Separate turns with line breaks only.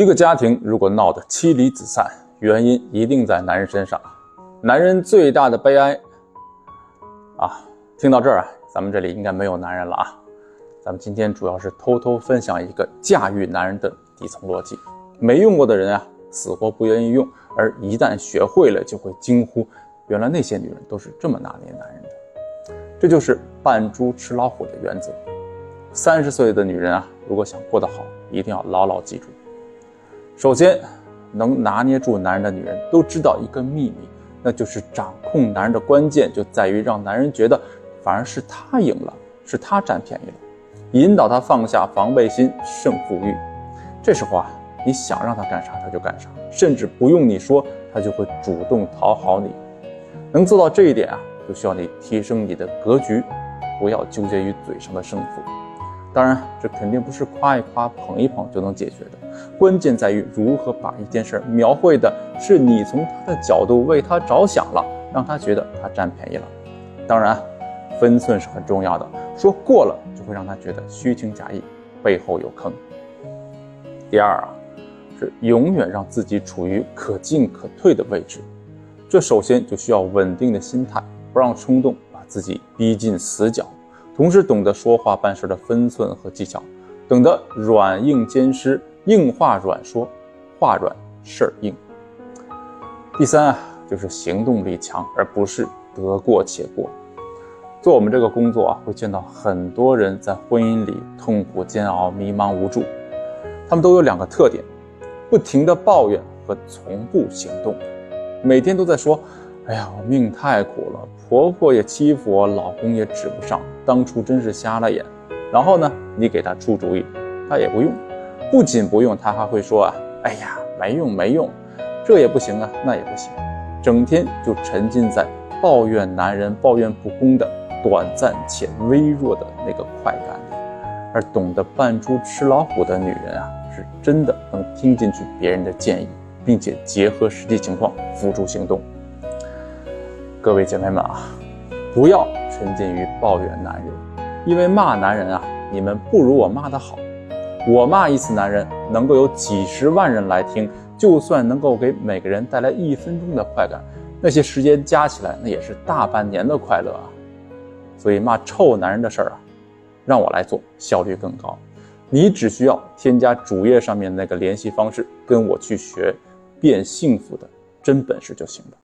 一个家庭如果闹得妻离子散，原因一定在男人身上。男人最大的悲哀啊！听到这儿啊，咱们这里应该没有男人了啊。咱们今天主要是偷偷分享一个驾驭男人的底层逻辑。没用过的人啊，死活不愿意用；而一旦学会了，就会惊呼：原来那些女人都是这么拿捏男人的。这就是扮猪吃老虎的原则。三十岁的女人啊，如果想过得好，一定要牢牢记住。首先，能拿捏住男人的女人都知道一个秘密，那就是掌控男人的关键就在于让男人觉得反而是他赢了，是他占便宜了，引导他放下防备心、胜负欲。这时候啊，你想让他干啥他就干啥，甚至不用你说，他就会主动讨好你。能做到这一点啊，就需要你提升你的格局，不要纠结于嘴上的胜负。当然，这肯定不是夸一夸、捧一捧就能解决的。关键在于如何把一件事描绘的是你从他的角度为他着想了，让他觉得他占便宜了。当然，分寸是很重要的，说过了就会让他觉得虚情假意，背后有坑。第二啊，是永远让自己处于可进可退的位置。这首先就需要稳定的心态，不让冲动把自己逼进死角。同时懂得说话办事的分寸和技巧，懂得软硬兼施，硬话软说，话软事儿硬。第三啊，就是行动力强，而不是得过且过。做我们这个工作啊，会见到很多人在婚姻里痛苦煎熬、迷茫无助，他们都有两个特点：不停的抱怨和从不行动，每天都在说。哎呀，我命太苦了，婆婆也欺负我，老公也指不上，当初真是瞎了眼。然后呢，你给他出主意，他也不用，不仅不用，他还会说啊，哎呀，没用没用，这也不行啊，那也不行，整天就沉浸在抱怨男人、抱怨不公的短暂且微弱的那个快感里。而懂得扮猪吃老虎的女人啊，是真的能听进去别人的建议，并且结合实际情况付诸行动。各位姐妹们啊，不要沉浸于抱怨男人，因为骂男人啊，你们不如我骂的好。我骂一次男人，能够有几十万人来听，就算能够给每个人带来一分钟的快感，那些时间加起来，那也是大半年的快乐啊。所以骂臭男人的事儿啊，让我来做，效率更高。你只需要添加主页上面那个联系方式，跟我去学变幸福的真本事就行了。